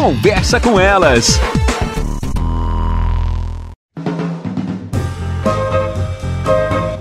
Conversa com elas.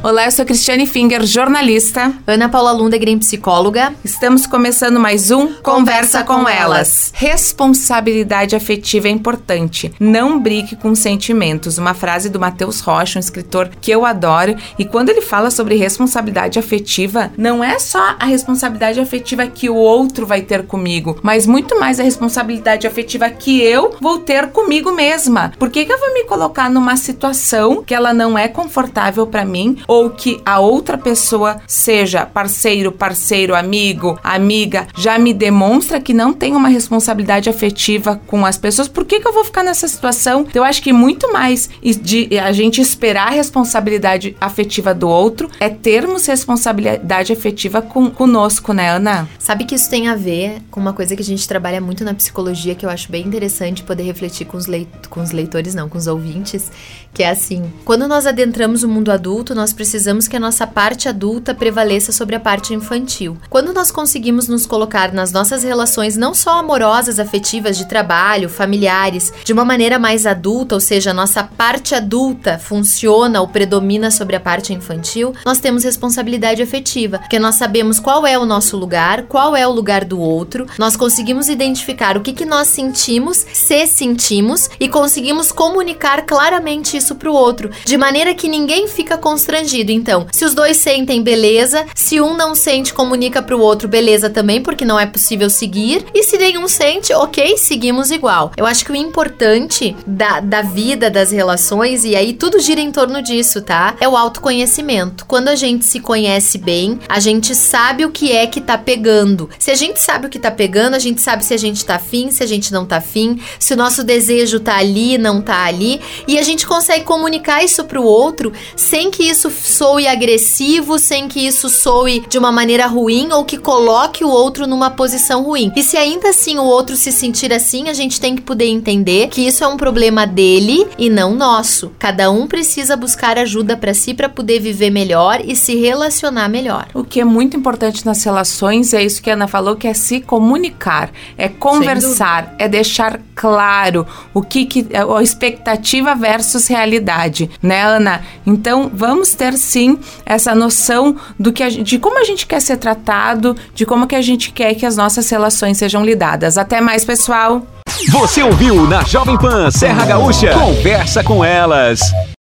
Olá, eu sou Cristiane Finger, jornalista. Ana Paula Lundegren, psicóloga. Estamos começando mais um Conversa, com, com elas. Responsabilidade afetiva é importante. Não brigue com sentimentos. Uma frase do Matheus Rocha, um escritor que eu adoro. E quando ele fala sobre responsabilidade afetiva, não é só a responsabilidade afetiva que o outro vai ter comigo, mas muito mais a responsabilidade afetiva que eu vou ter comigo mesma. Por que, que eu vou me colocar numa situação que ela não é confortável para mim? Ou ou que a outra pessoa seja parceiro, parceiro, amigo, amiga, já me demonstra que não tem uma responsabilidade afetiva com as pessoas, por que, que eu vou ficar nessa situação? Eu acho que muito mais de a gente esperar a responsabilidade afetiva do outro é termos responsabilidade afetiva com, conosco, né, Ana? Sabe que isso tem a ver com uma coisa que a gente trabalha muito na psicologia que eu acho bem interessante poder refletir com os, leit com os leitores, não, com os ouvintes, que é assim: quando nós adentramos o mundo adulto, nós precisamos que a nossa parte adulta prevaleça sobre a parte infantil. Quando nós conseguimos nos colocar nas nossas relações não só amorosas, afetivas, de trabalho, familiares, de uma maneira mais adulta, ou seja, a nossa parte adulta funciona ou predomina sobre a parte infantil, nós temos responsabilidade afetiva, porque nós sabemos qual é o nosso lugar, qual é o lugar do outro, nós conseguimos identificar o que, que nós sentimos, se sentimos, e conseguimos comunicar claramente isso para o outro, de maneira que ninguém fica constrangido então, se os dois sentem, beleza. Se um não sente, comunica pro outro, beleza também, porque não é possível seguir. E se nenhum sente, ok, seguimos igual. Eu acho que o importante da, da vida, das relações, e aí tudo gira em torno disso, tá? É o autoconhecimento. Quando a gente se conhece bem, a gente sabe o que é que tá pegando. Se a gente sabe o que tá pegando, a gente sabe se a gente tá afim, se a gente não tá afim, se o nosso desejo tá ali, não tá ali. E a gente consegue comunicar isso pro outro sem que isso soe agressivo, sem que isso soe de uma maneira ruim ou que coloque o outro numa posição ruim. E se ainda assim o outro se sentir assim, a gente tem que poder entender que isso é um problema dele e não nosso. Cada um precisa buscar ajuda para si para poder viver melhor e se relacionar melhor. O que é muito importante nas relações é isso que a Ana falou, que é se comunicar, é conversar, é deixar claro o que, que a expectativa versus realidade, né, Ana? Então vamos ter sim essa noção do que a, de como a gente quer ser tratado, de como que a gente quer que as nossas relações sejam lidadas. Até mais, pessoal. Você ouviu na Jovem Pan Serra Gaúcha? Conversa com elas.